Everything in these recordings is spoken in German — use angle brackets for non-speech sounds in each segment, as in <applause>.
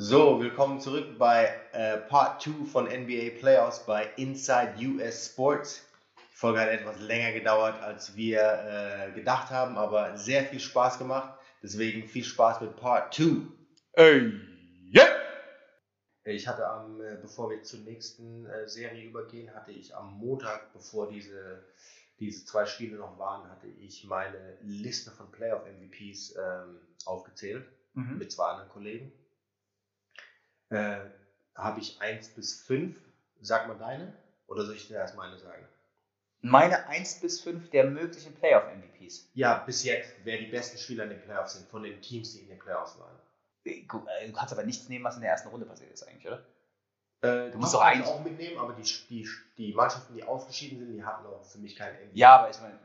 So, willkommen zurück bei äh, Part 2 von NBA Playoffs bei Inside US Sports. Die Folge hat etwas länger gedauert, als wir äh, gedacht haben, aber sehr viel Spaß gemacht. Deswegen viel Spaß mit Part 2. Ey, yeah. Ich hatte am, äh, bevor wir zur nächsten äh, Serie übergehen, hatte ich am Montag, bevor diese, diese zwei Spiele noch waren, hatte ich meine Liste von Playoff MVPs ähm, aufgezählt Mhm. mit zwei anderen Kollegen. Äh, habe ich 1 bis 5. Sag mal deine. Oder soll ich dir erst meine sagen? Meine 1 bis 5 der möglichen Playoff-MVPs. Ja, bis jetzt, wer die besten Spieler in den Playoffs sind, von den Teams, die in den Playoffs waren. Äh, äh, Du kannst aber nichts nehmen, was in der ersten Runde passiert ist eigentlich, oder? Äh, Du musst doch eigentlich- auch mitnehmen, aber die, die, die Mannschaften, die ausgeschieden sind, die hatten auch für mich keinen MVP. Ja, aber ich meine,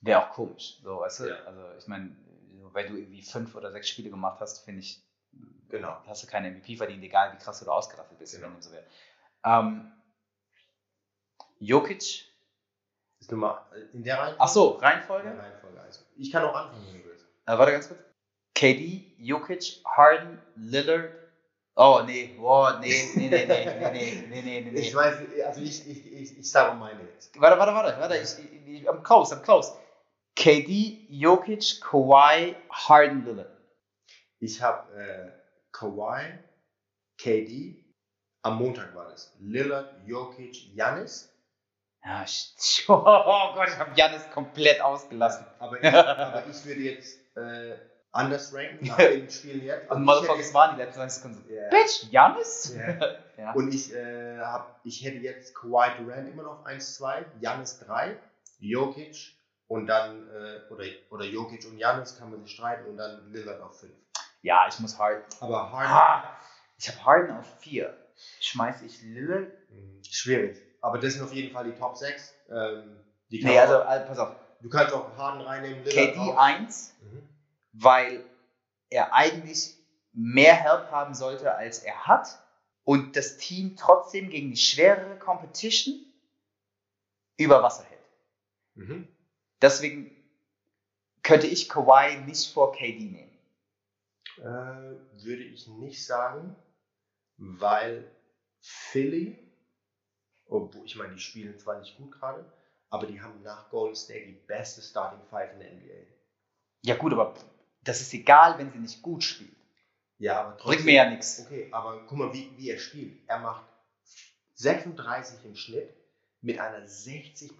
wäre auch komisch. So, weißt du? Ja. Also ich meine, weil du irgendwie fünf oder sechs Spiele gemacht hast, finde ich, Genau. hast du keine MVP verdient, egal wie krass du da ausgerastet bist, Genau. wenn so wäre. Ähm, Jokic. Ist mal äh, in der Reihenfolge? Ach so, In der Reihenfolge. Reihenfolge. Also, ich kann auch anfangen, wenn du willst. Äh, warte ganz kurz. KD, Jokic, Harden, Lillard. Oh, nee, nee, nee, nee, nee, nee, nee, nee, nee, nee, nee. Ich weiß, also ich, ich, ich, ich sage meine jetzt. Warte, warte, warte, warte, ich, ich, ich, I'm close, I'm close. KD, Jokic, Kawhi, Harden, Lillard. Ich habe äh, Kawhi, KD, am Montag war das. Lillard, Jokic, Janis. Ja, <laughs> oh Gott, ich habe Janis komplett ausgelassen. Aber ich, aber ich würde jetzt äh, anders ranken nach <laughs> den Spielen jetzt. Und ich Motherfuckers hätte- waren die letzten 30 Sekunden Ja. Bitch, Janis? Ja. <laughs> Ja. Und ich, äh, hab, ich hätte jetzt Kawhi Durant immer noch 1-2, Janis 3, Jokic und dann, äh, oder, oder Jokic und Janis kann man sich streiten und dann Lillard auf 5. ja, ich muss Harden. Aber Harden, Ah, ich habe Harden auf 4. Schmeiße ich Lillard? mh, schwierig. Aber das sind auf jeden Fall die Top 6. Ähm, die Nee, also, also pass auf. du kannst auch Harden reinnehmen, Lillard KD auch. 1, Mhm. weil er eigentlich mehr Help haben sollte, als er hat. Und das Team trotzdem gegen die schwerere Competition über Wasser hält. Mhm. Deswegen könnte ich Kawhi nicht vor KD nehmen. Äh, würde ich nicht sagen, weil Philly, obwohl ich meine, die spielen zwar nicht gut gerade, aber die haben nach Golden State die beste Starting Five in der NBA. Ja gut, aber das ist egal, wenn sie nicht gut spielt. Ja, aber Bringt mir ja nichts. Okay, aber guck mal, wie, wie er spielt. Er macht 36 im Schnitt mit einer 60%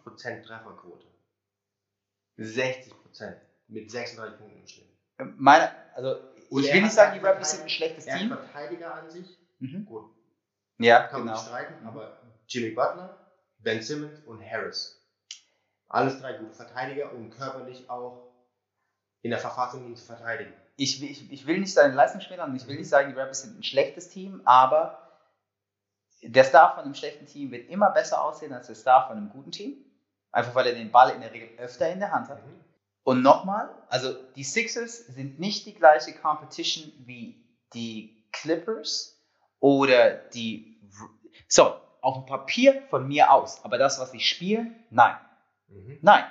Trefferquote. 60% mit 36 Punkten im Schnitt. Meine, also Und ich will nicht sagen, die Raptors sind ein schlechtes Er Team. Verteidiger an sich. Mhm. Gut, Ja, kann man genau. nicht streiten, Mhm. aber Jimmy Butler, Ben Simmons und Harris. Alles drei gute Verteidiger und körperlich auch in der Verfassung, ihn zu verteidigen. Ich, will- ich, ich will nicht seine Leistung schmälern und ich will nicht sagen, die Raptors sind ein schlechtes Team, aber der Star von einem schlechten Team wird immer besser aussehen als der Star von einem guten Team. Einfach weil er den Ball in der Regel öfter in der Hand hat. Mhm. Und nochmal, also die Sixers sind nicht die gleiche Competition wie die Clippers oder die. So, auf dem Papier von mir aus. Aber das, was sie spielen, nein. Mhm. Nein.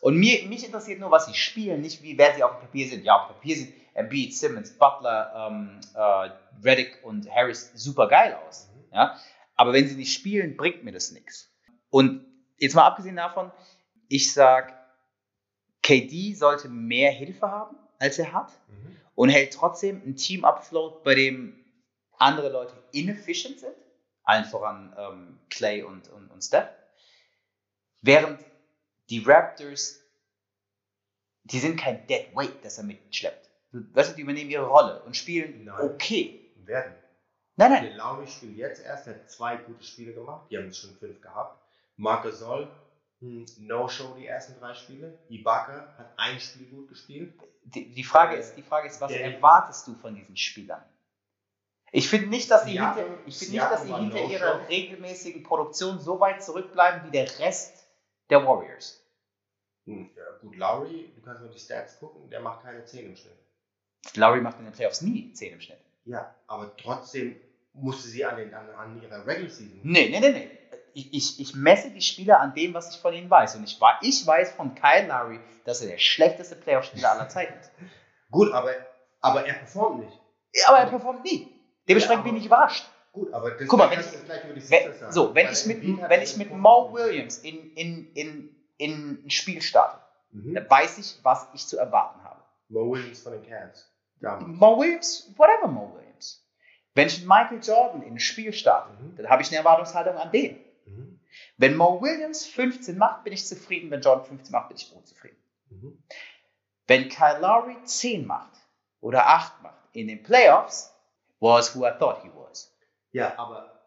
Und mir, mich interessiert nur, was sie spielen, nicht wie wer sie auf dem Papier sind. Ja, auf dem Papier sieht Embiid, Simmons, Butler, ähm, äh, Reddick und Harris super geil aus. Mhm. Ja? Aber wenn sie nicht spielen, bringt mir das nichts. Und jetzt mal abgesehen davon, ich sag, KD sollte mehr Hilfe haben, als er hat Mhm. und hält trotzdem ein Team afloat, bei dem andere Leute inefficient sind, allen voran ähm, Clay und, und, und Steph, während die Raptors, die sind kein Dead Weight, das er mitschleppt. Weißt du, die übernehmen ihre Rolle und spielen Nein. okay. Werden. Nein, nein, Der Lauri spielt jetzt erst, er hat zwei gute Spiele gemacht. Die haben schon fünf gehabt. Marc Gasol, No-Show die ersten drei Spiele. Ibaka hat ein Spiel gut gespielt. die, die, Frage ist, die Frage ist, was Der- erwartest du von diesen Spielern? Ich finde nicht, dass sie hinter, ich nicht, dass sie hinter No-Show. ihrer regelmäßigen Produktion so weit zurückbleiben wie der Rest der Warriors. Hm, ja, gut, Lauri, du kannst mal die Stats gucken, der macht keine 10 im Schnitt. Lowry macht in den Playoffs nie 10 im Schnitt. Ja, aber trotzdem musste sie an, den, an, an ihrer Regular Season. Nee, nee, nee, nee. Ich, ich, ich messe die Spieler an dem, was ich von ihnen weiß. Und ich, ich weiß von Kyle Lowry, dass er der schlechteste Playoff-Spieler aller Zeiten ist. Gut, aber, aber er performt nicht. Ja, aber er performt nie. Dementsprechend Ja, bin ich überrascht. Gut, aber das Guck mal, wenn ich- Wenn, sagen. so, wenn ich mit, wenn ich mit Mo Williams in, in, in, in ein Spiel starte, Mhm. dann weiß ich, was ich zu erwarten habe. Mo Williams von den Cavs. Mo Williams, whatever Mo Williams. Wenn ich mit Michael Jordan in ein Spiel starte, Mhm. dann habe ich eine Erwartungshaltung an den. Wenn Mo Williams 15 macht, bin ich zufrieden. Wenn Jordan 15 macht, bin ich unzufrieden. Mhm. Wenn Kyle Lowry 10 macht oder 8 macht in den Playoffs, was who I thought he was. Ja, aber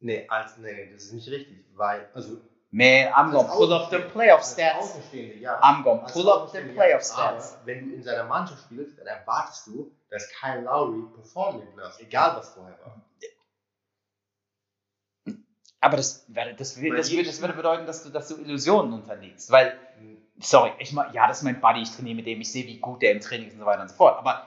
nee, als, nee, nee, das ist nicht richtig, weil, also Man, I'm gonna pull up the playoff stats. Ja. I'm gonna pull up the playoff stats. Aber wenn du in seiner Mannschaft spielst, dann erwartest du, dass Kyle Lowry performen Playoffs, egal was vorher war. Aber das, das, das, jedes das würde bedeuten, dass du, dass du Illusionen unterliegst. Weil, sorry, ich mach, ja, das ist mein Buddy, ich trainiere mit dem, ich sehe, wie gut der im Training ist und so weiter und so fort. Aber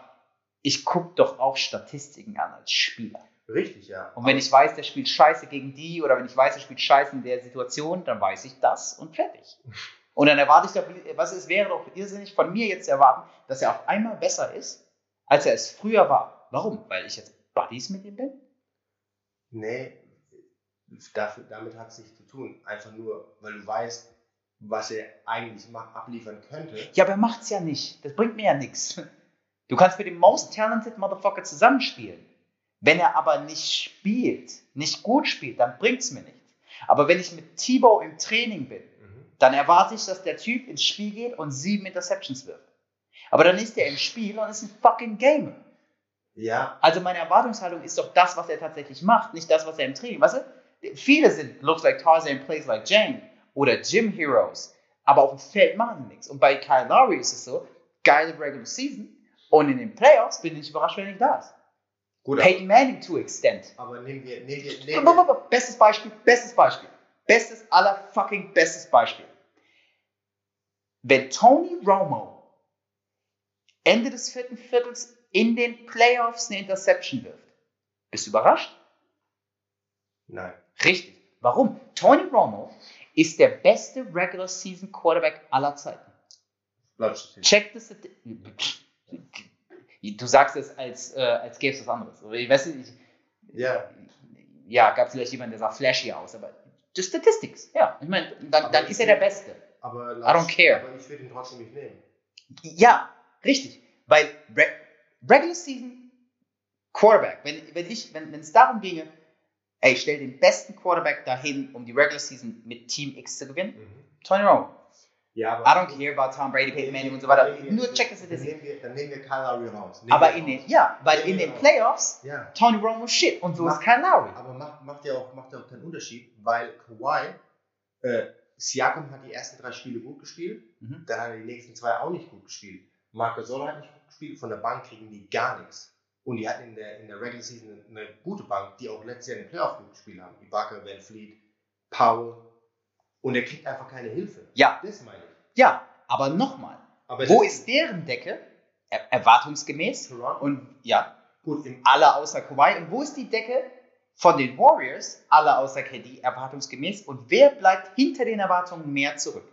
ich gucke doch auch Statistiken an als Spieler. Richtig, ja. Und wenn ich weiß, der spielt scheiße gegen die oder wenn ich weiß, der spielt scheiße in der Situation, dann weiß ich das und fertig. <laughs> Und dann erwarte ich doch, was es wäre doch irrsinnig von mir jetzt zu erwarten, dass er auf einmal besser ist, als er es früher war. Warum? Weil ich jetzt Buddies mit ihm bin? Nee, dafür, damit hat es nichts zu tun. Einfach nur, weil du weißt, was er eigentlich abliefern könnte. Ja, aber er macht's ja nicht. Das bringt mir ja nichts. Du kannst mit dem most talented Motherfucker zusammenspielen. Wenn er aber nicht spielt, nicht gut spielt, dann bringt's mir nichts. Aber wenn ich mit Tebow im Training bin, Mhm. dann erwarte ich, dass der Typ ins Spiel geht und sieben Interceptions wirft. Aber dann ist er im Spiel und ist ein fucking Gamer. Ja, Also meine Erwartungshaltung ist doch das, was er tatsächlich macht, nicht das, was er im Training. Weißt du, viele sind looks like Tarzan plays like Jane oder Gym Heroes, aber auf dem Feld machen sie nichts. Und bei Kyle Lowry ist es so, geile Regular Season und in den Playoffs bin ich überrascht, wenn nicht da ist. gut. Peyton Manning to extent. Aber nehmen wir, nehmen wir, nehmen wir, Bestes Beispiel, bestes Beispiel. Bestes aller fucking bestes Beispiel. Wenn Tony Romo Ende des vierten Viertels in den Playoffs eine Interception wirft, bist du überrascht? nein. Richtig. Warum? Tony Romo ist der beste Regular Season Quarterback aller Zeiten. Statistik. Check das. Du sagst es, als, äh, als gäbe es was anderes. Ich weiß nicht, Ja, ja, gab vielleicht jemanden, der sah flashy aus, aber the statistics, ja. Ich meine, dann, dann ich ist er der Beste. aber I don't care. Aber ich würde ihn trotzdem nicht nehmen. Ja, richtig. Weil Re Regular Season Quarterback, wenn, wenn ich, wenn wenn es darum ginge, ey, stell den besten Quarterback dahin, um die Regular Season mit Team X zu gewinnen, Tony Romo. Ja, I don't care about Tom Brady, Peyton Manning und so weiter. Nur check das Statistik. nehmen wir, dann nehmen wir Kyle Lowry raus. Nehmen Aber wir in den, ja, weil in wir den. Playoffs Ja, Tony Romo shit und so Mach- ist Kyle Lowry. aber macht, macht, ja auch, macht ja auch keinen Unterschied, weil Kawhi, äh, Siakam hat die ersten drei Spiele gut gespielt, Mhm. dann hat er die nächsten zwei auch nicht gut gespielt. Marc Gasol hat nicht gut gespielt, von der Bank kriegen die gar nichts. Und die hatten in der, in der Regular Season eine, gute Bank, die auch letztes Jahr in den Playoff gut gespielt haben. Ibaka, Van Fleet, Powell. Und er kriegt einfach keine Hilfe. Ja, Das meine ich. ja, aber nochmal, wo ist deren Decke? Er erwartungsgemäß Toronto? und ja, gut, im, alle außer Kawhi. Und wo ist die Decke von den Warriors? Alle außer KD, erwartungsgemäß. Und wer bleibt hinter den Erwartungen mehr zurück?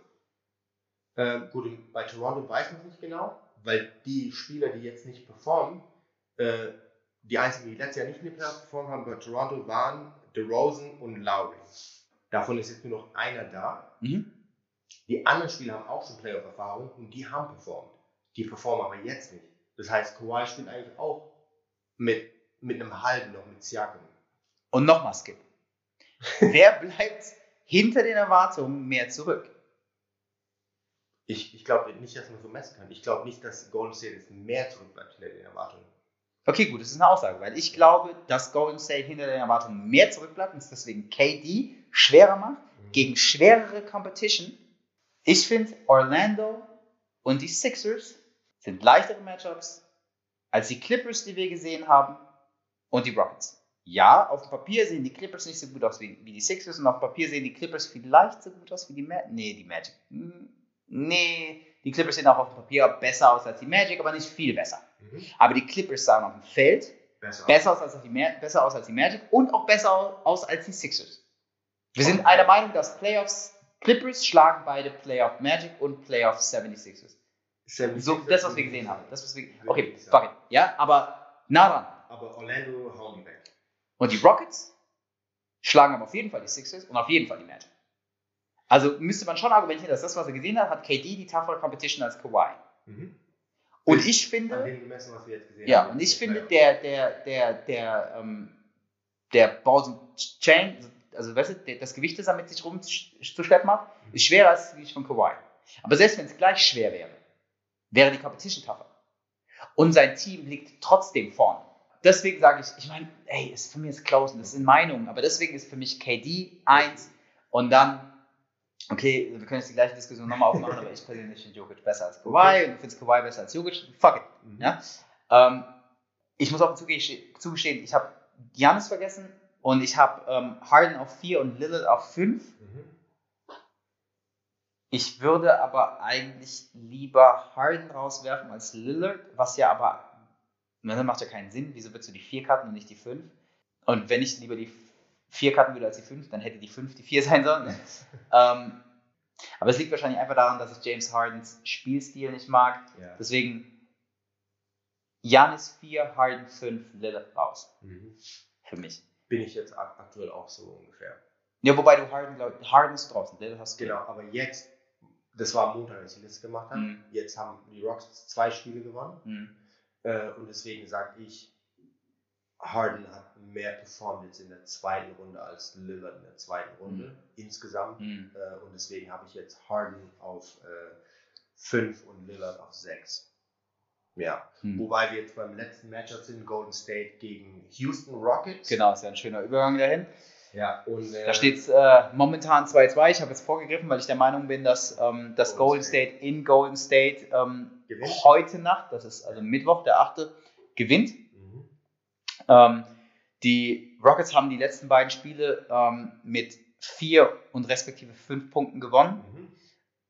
Ähm, gut, bei Toronto weiß man es nicht genau, weil die Spieler, die jetzt nicht performen, äh, die einzigen, die letztes Jahr nicht in den Playoffs performt haben bei Toronto, waren DeRozan und Lowry. Davon ist jetzt nur noch einer da. Mhm. Die anderen Spieler haben auch schon Playoff-Erfahrung und die haben performt. Die performen aber jetzt nicht. Das heißt, Kawhi spielt eigentlich auch mit, mit einem halben noch mit Siakam. Und nochmal Skip. <laughs> wer bleibt hinter den Erwartungen mehr zurück? Ich, ich glaube nicht, dass man so messen kann. Ich glaube nicht, dass Golden State jetzt mehr zurückbleibt hinter den Erwartungen. Okay, gut, das ist eine Aussage, weil ich glaube, dass Golden State hinter den Erwartungen mehr zurückbleibt und es deswegen KD schwerer macht gegen schwerere Competition. Ich finde, Orlando und die Sixers sind leichtere Matchups als die Clippers, die wir gesehen haben, und die Rockets. Ja, auf dem Papier sehen die Clippers nicht so gut aus wie, wie die Sixers und auf dem Papier sehen die Clippers vielleicht so gut aus wie die Magic. Nee, die Magic. Hm, Nee, die Clippers sehen auch auf dem Papier besser aus als die Magic, aber nicht viel besser. Mhm. Aber die Clippers sahen auf dem Feld Besser. besser aus als die, besser aus als die Magic und auch besser aus als die Sixers. Wir sind einer Meinung, dass Playoffs, Clippers schlagen beide Playoff Magic und Playoff 76ers. So, das, was wir gesehen haben. Das, was wir, okay, fuck it. Ja, aber nah dran. aber Orlando hauen die weg. Und die Rockets schlagen aber auf jeden Fall die Sixers und auf jeden Fall die Magic. Also müsste man schon argumentieren, dass das, was er gesehen hat, hat KD die tougher Competition als Kawhi. Mhm. Und ich finde, gemessen, ja, haben. und ich finde, der, der, der, der, ähm, der and Chain, also weißt du, das Gewicht, das er mit sich rumzuschleppen hat, ist schwerer als das Gewicht von Kawhi. Aber selbst wenn es gleich schwer wäre, wäre die Competition tougher. Und sein Team liegt trotzdem vorne. Deswegen sage ich, ich meine, ey, ist für mich ist und das sind Meinungen, aber deswegen ist für mich KD 1 und dann, okay, wir können jetzt die gleiche Diskussion nochmal aufmachen, aber ich persönlich finde Jokic besser als Kawhi und du findest Kawhi besser als Jokic, fuck it. Mhm. Ja? Ähm, ich muss auch zugestehen, ich habe Giannis vergessen und ich habe ähm, Harden auf 4 und Lillard auf 5. Mhm. Ich würde aber eigentlich lieber Harden rauswerfen als Lillard, was ja aber, das macht ja keinen Sinn. Wieso würdest du die 4 cutten und nicht die 5? Und wenn ich lieber die 4 cutten würde als die 5, dann hätte die 5 die 4 <laughs> sein sollen. Ähm, aber es liegt wahrscheinlich einfach daran, dass ich James Hardens Spielstil nicht mag. Ja. Deswegen Janis 4, Harden 5, Lillard raus. Mhm. Für mich. Bin ich jetzt ak- aktuell auch so ungefähr. Ja, wobei du Harden, glaub, Harden ist draußen, Lillard hast du. Genau, aber jetzt, das war am Montag, als ich Liste gemacht habe. Mhm. Jetzt haben die Rockets zwei Spiele gewonnen. Mhm. Äh, und deswegen sage ich, Harden hat mehr performt jetzt in der zweiten Runde als Lillard in der zweiten Runde Mhm. insgesamt. Mhm. Äh, und deswegen habe ich jetzt Harden auf 5 und Lillard auf 6. Ja. Mhm. Wobei wir jetzt beim letzten Matchup sind, Golden State gegen Houston Rockets. Genau, ist ja ein schöner Übergang dahin. Ja, und äh, Da steht es äh, momentan 2-2. Ich habe jetzt vorgegriffen, weil ich der Meinung bin, dass ähm, das Golden Golden State in Golden State ähm, heute Nacht, das ist also Mittwoch, der 8., gewinnt. Ähm, die Rockets haben die letzten beiden Spiele ähm, mit vier und respektive fünf Punkten gewonnen. Mhm.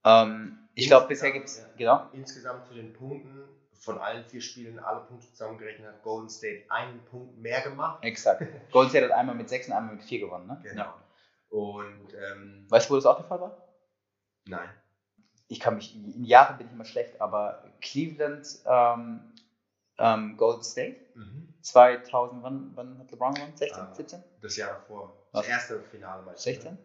Ähm, ich glaube, bisher gibt es, Ja. genau, Insgesamt zu den Punkten von allen vier Spielen, alle Punkte zusammengerechnet, hat Golden State einen Punkt mehr gemacht. exakt. <laughs> Golden State hat einmal mit sechs und einmal mit vier gewonnen, ne? Genau. Und ähm, Weißt du, wo das auch der Fall war? nein. ich kann mich, in Jahren bin ich immer schlecht, aber Cleveland, ähm, ähm, Golden State, Mhm. 2000, wann, wann hat LeBron gewonnen? 16, Ah. 17? Das Jahr davor. Das erste Finale mal. 16?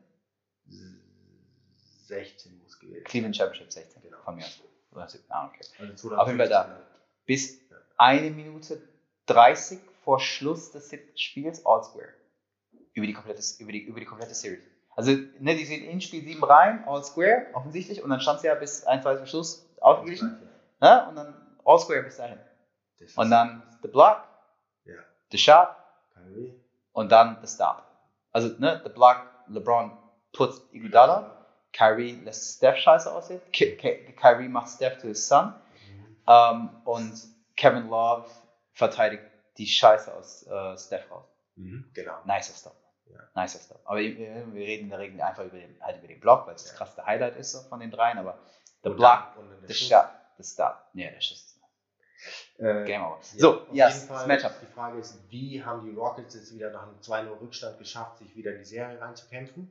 16 muss gewählt. Cleveland Championship 16, Genau. von mir aus. Oder 17, Ah, okay. Also Auf jeden Fall da. 2015 Bis Ja. eine Minute 30 vor Schluss des siebten Spiels All Square. Über die komplette, über die, über die komplette Series. Also, ne, die sind in Spiel 7 rein, All Square, offensichtlich, und dann stand es ja bis ein, zwei Schluss ausgeglichen, ne, und dann All Square bis dahin. Und dann the block. The shot, Kyrie. und dann the stop. Also, ne, the block, LeBron puts Iguodala, Kyrie lässt Steph scheiße aussehen, Ki Ki Kyrie macht Steph to his son, Mhm. ähm, und Kevin Love verteidigt die Scheiße aus äh, Steph raus. Mhm. Genau. Nicer Stop. Ja. Nicer Stop. Aber wir, wir reden in der Regel einfach über den, halt über den Block, weil es das Ja. krasseste Highlight ist so von den dreien, aber the Und block, dann- the shot, the stop. Nee, der Schuss. Äh, Game over. Ja, so, auf yes, Fall, das Matchup. Die Frage ist, wie haben die Rockets jetzt wieder nach einem 2-0 Rückstand geschafft, sich wieder in die Serie reinzukämpfen?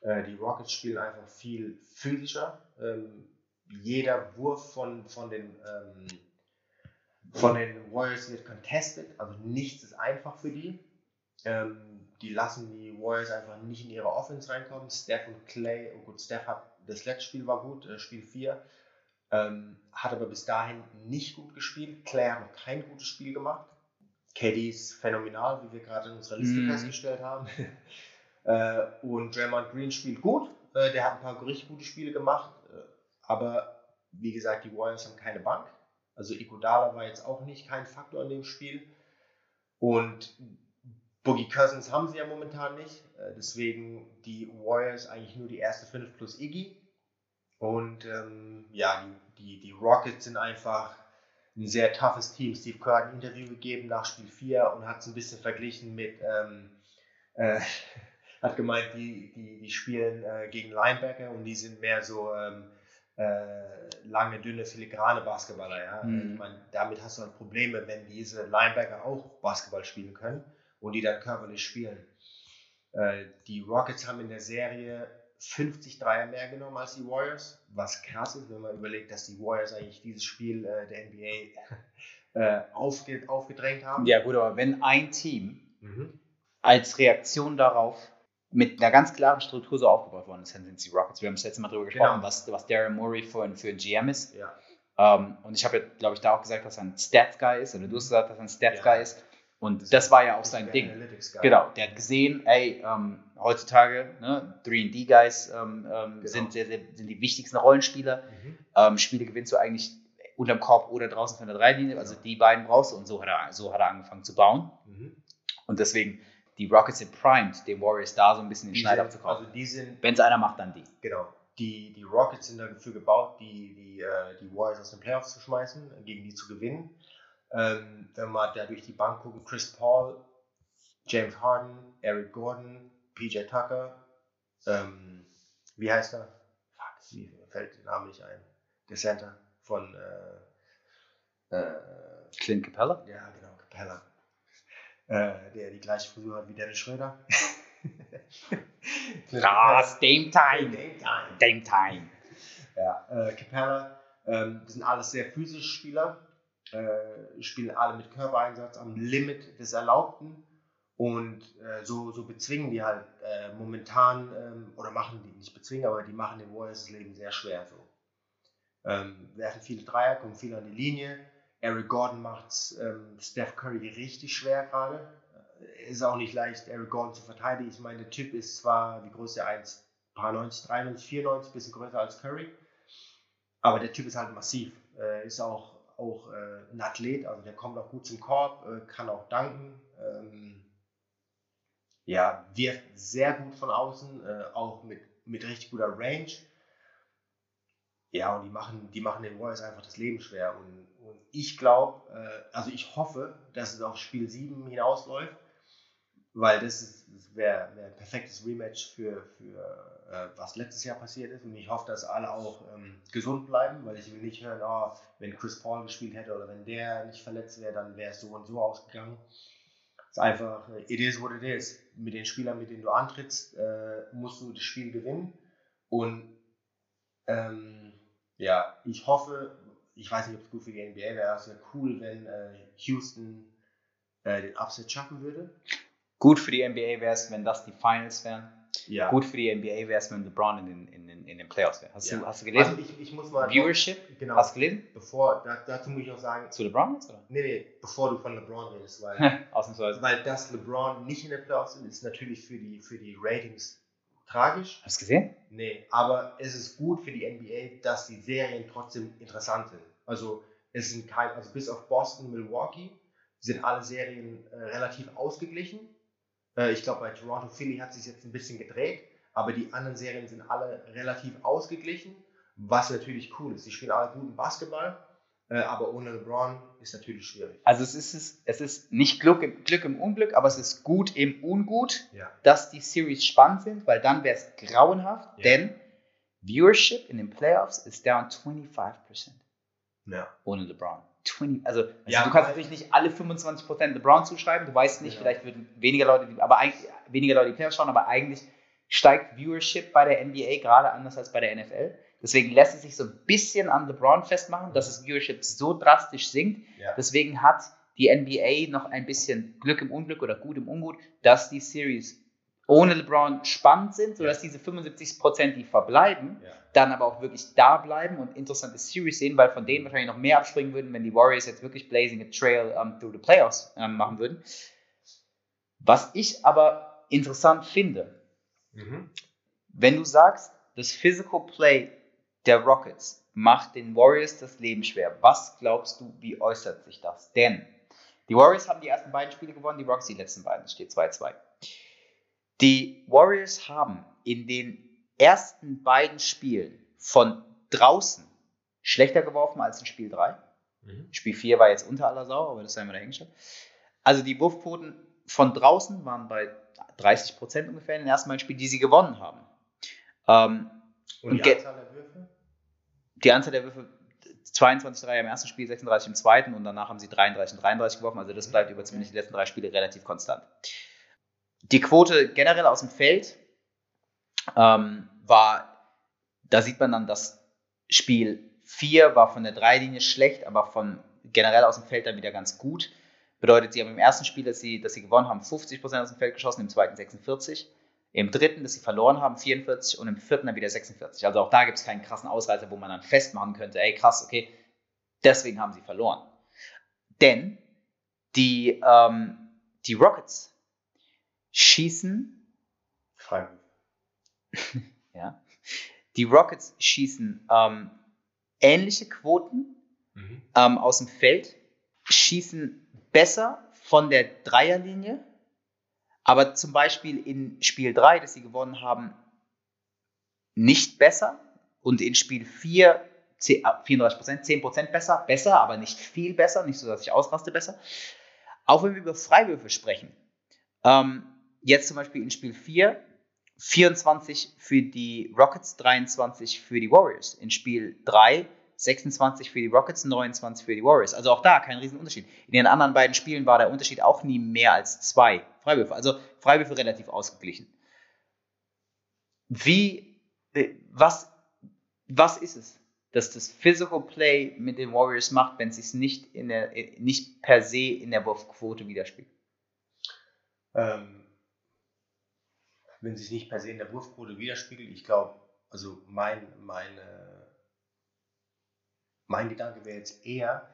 Äh, die Rockets spielen einfach viel physischer. Ähm, jeder Wurf von, von, den, ähm, von den Warriors wird contested, also nichts ist einfach für die. Ähm, die lassen die Warriors einfach nicht in ihre Offense reinkommen. Steph und Clay, oh gut, Steph hat, das letzte Spiel war gut, äh, Spiel 4, ähm, hat aber bis dahin nicht gut gespielt. Claire hat noch kein gutes Spiel gemacht. KD ist phänomenal, wie wir gerade in unserer Liste Mhm. festgestellt haben. <laughs> äh, und Draymond Green spielt gut. Äh, der hat ein paar richtig gute Spiele gemacht. Äh, aber wie gesagt, die Warriors haben keine Bank. Also Iguodala war jetzt auch nicht kein Faktor in dem Spiel. Und Boogie Cousins haben sie ja momentan nicht. Äh, deswegen die Warriors eigentlich nur die erste 5 plus Iggy. Und ähm, ja, die, die, die Rockets sind einfach ein sehr toughes Team. Steve Kerr hat ein Interview gegeben nach Spiel 4 und hat es ein bisschen verglichen mit, ähm, äh, <laughs> hat gemeint, die, die, die spielen äh, gegen Linebacker und die sind mehr so ähm, äh, lange, dünne, filigrane Basketballer. Ja? Mhm. Ich meine, damit hast du halt Probleme, wenn diese Linebacker auch Basketball spielen können und die dann körperlich spielen. Äh, die Rockets haben in der Serie 50 Dreier mehr genommen als die Warriors, was krass ist, wenn man überlegt, dass die Warriors eigentlich dieses Spiel äh, der NBA <laughs> äh, aufge aufgedrängt haben. Ja, gut, aber wenn ein Team mhm. als Reaktion darauf mit einer ganz klaren Struktur so aufgebaut worden ist, dann sind sie Rockets. Wir haben das letzte Mal darüber gesprochen, genau. was, was Darren Murray für ein, für ein GM ist. Ja. Ähm, und ich habe ja, glaube ich, da auch gesagt, dass er ein Stats-Guy ist, oder du hast gesagt, dass er ein Stats-Guy ja. ist. Und das, das war ja auch sein Ding. Genau, der hat gesehen, ey, ähm, heutzutage, ne, 3D-Guys ähm, ähm, genau. sind, sind die wichtigsten Rollenspieler. Mhm. Ähm, Spiele gewinnst du eigentlich unterm Korb oder draußen von der Dreilinie. Also die beiden brauchst du und so hat er, so hat er angefangen zu bauen. Mhm. Und deswegen, die Rockets sind primed, den Warriors da so ein bisschen den die Schneid abzukaufen. Also die sind. Wenn es einer macht, dann die. Genau. Die, die Rockets sind dafür gebaut, die, die, äh, die Warriors aus den Playoffs zu schmeißen, gegen die zu gewinnen. Ähm, wenn wir da durch die Bank gucken, Chris Paul, James Harden, Eric Gordon, PJ Tucker, ähm, wie heißt er? Fuck, mir fällt der Name nicht ein. Der Center von äh, äh, Clint Capella? Ja, genau, Capella. Äh, der die gleiche Frisur hat wie Dennis Schröder. <laughs> Krass, Dame Time. Dame Time. Dame Time. Ja, äh, Capella, ähm, das sind alles sehr physische Spieler äh, spielen alle mit Körpereinsatz am Limit des Erlaubten und äh, so, so bezwingen die halt äh, momentan, ähm, oder machen die nicht bezwingen, aber die machen den Warriors das Leben sehr schwer so. Ähm, werfen viele Dreier, kommen viel an die Linie. Eric Gordon macht ähm, Steph Curry richtig schwer gerade. Äh, ist auch nicht leicht, Eric Gordon zu verteidigen. Ich meine, der Typ ist zwar die Größe 1, paar 90, 93, 94, bisschen größer als Curry, aber der Typ ist halt massiv. Äh, ist auch auch äh, ein Athlet, also der kommt auch gut zum Korb, äh, kann auch danken. Ähm, ja, wirft sehr gut von außen, äh, auch mit, mit richtig guter Range. Ja, und die machen, die machen den Warriors einfach das Leben schwer. Und, und ich glaube, äh, also ich hoffe, dass es auf Spiel 7 hinausläuft, weil das, das wäre wär ein perfektes Rematch für, für äh, was letztes Jahr passiert ist. Und ich hoffe, dass alle auch ähm, gesund bleiben, weil ich will nicht hören, oh, wenn Chris Paul gespielt hätte oder wenn der nicht verletzt wäre, dann wäre es so und so ausgegangen. Es ist einfach, äh, it is what it is. Mit den Spielern, mit denen du antrittst, äh, musst du das Spiel gewinnen. Und ähm, ja, ich hoffe, ich weiß nicht, ob es gut für die NBA wäre, es wäre cool, wenn äh, Houston äh, den Upset schaffen würde. Gut für die NBA wäre es, wenn das die Finals wären. Ja. Gut für die NBA wäre es, wenn LeBron in den, in den, in den Playoffs wäre. Hast, ja. du, hast du gelesen? Also ich, ich muss mal Viewership? Genau. Hast du gelesen? Bevor, da, dazu muss ich auch sagen. Zu LeBron jetzt, oder? Nee, nee, bevor du von LeBron redest, weil, <laughs> Ausnahmsweise. weil dass LeBron nicht in den Playoffs ist, ist natürlich für die, für die Ratings tragisch. Hast du gesehen? Nee, aber es ist gut für die NBA, dass die Serien trotzdem interessant sind. Also es sind kein, also bis auf Boston, Milwaukee sind alle Serien äh, relativ ausgeglichen äh, ich glaube, bei Toronto Philly hat sich jetzt ein bisschen gedreht, aber die anderen Serien sind alle relativ ausgeglichen, was natürlich cool ist. Die spielen alle guten Basketball, äh, aber ohne LeBron ist natürlich schwierig. Also es ist, es ist nicht Glück im, Glück im Unglück, aber es ist gut im Ungut, ja. dass die Series spannend sind, weil dann wäre es grauenhaft, ja. denn Viewership in den Playoffs ist down 25%. Ja. Ohne LeBron. 20, also, also ja, du kannst natürlich nicht alle 25% LeBron zuschreiben, du weißt nicht, ja. vielleicht würden weniger Leute, aber eigentlich, weniger Leute die Playoffs schauen, aber eigentlich steigt Viewership bei der NBA gerade anders als bei der NFL. Deswegen lässt es sich so ein bisschen an LeBron festmachen, dass das Viewership so drastisch sinkt. Ja. Deswegen hat die NBA noch ein bisschen Glück im Unglück oder Gut im Ungut, dass die Series ohne LeBron spannend sind, sodass diese 75% die verbleiben, ja. dann aber auch wirklich da bleiben und interessante Series sehen, weil von denen wahrscheinlich noch mehr abspringen würden, wenn die Warriors jetzt wirklich Blazing a Trail um, through the Playoffs um, machen würden. Was ich aber interessant finde, mhm. wenn du sagst, das Physical Play der Rockets macht den Warriors das Leben schwer, was glaubst du, wie äußert sich das? Denn die Warriors haben die ersten beiden Spiele gewonnen, die Rocks die letzten beiden, es steht 2-2. Die Warriors haben in den ersten beiden Spielen von draußen schlechter geworfen als in Spiel 3. Mhm. Spiel 4 war jetzt unter aller Sau, aber das sei mal dahingestellt. Also die Wurfquoten von draußen waren bei 30 Prozent ungefähr in den ersten beiden Spielen, die sie gewonnen haben. Ähm, und, und die Anzahl der Würfe? Die Anzahl der Würfe 22 Dreier im ersten Spiel, 36 im zweiten und danach haben sie 33 und 33 geworfen. Also das bleibt über zumindest die letzten drei Spiele relativ konstant. Die Quote generell aus dem Feld ähm, war, da sieht man dann, das Spiel 4 war von der Dreilinie schlecht, aber von generell aus dem Feld dann wieder ganz gut. Bedeutet, sie haben im ersten Spiel, dass sie, dass sie gewonnen haben, 50% aus dem Feld geschossen, im zweiten 46. Im dritten, dass sie verloren haben, 44 und im vierten dann wieder 46. Also auch da gibt es keinen krassen Ausreißer, wo man dann festmachen könnte, ey krass, okay, deswegen haben sie verloren. Denn die, ähm, die Rockets schießen. Freiburg. <laughs> ja. Die Rockets schießen ähm, ähnliche Quoten mhm. ähm, aus dem Feld, schießen besser von der Dreierlinie, aber zum Beispiel in Spiel 3, das sie gewonnen haben, nicht besser und in Spiel 4 34 Prozent, 10 Prozent besser, besser, aber nicht viel besser, nicht so, dass ich ausraste besser. Auch wenn wir über Freiwürfe sprechen, ähm, jetzt zum Beispiel in Spiel 4 24 für die Rockets, 23 für die Warriors. In Spiel 3 26 für die Rockets, 29 für die Warriors. Also auch da kein Riesenunterschied. In den anderen beiden Spielen war der Unterschied auch nie mehr als zwei Freiwürfe. Also Freiwürfe relativ ausgeglichen. Wie, äh, was, was ist es, dass das Physical Play mit den Warriors macht, wenn es sich nicht, in der, nicht per se in der Wurfquote widerspiegelt? Ähm, wenn sich nicht per se in der Wurfquote widerspiegelt, ich glaube, also mein, meine, mein Gedanke wäre jetzt eher,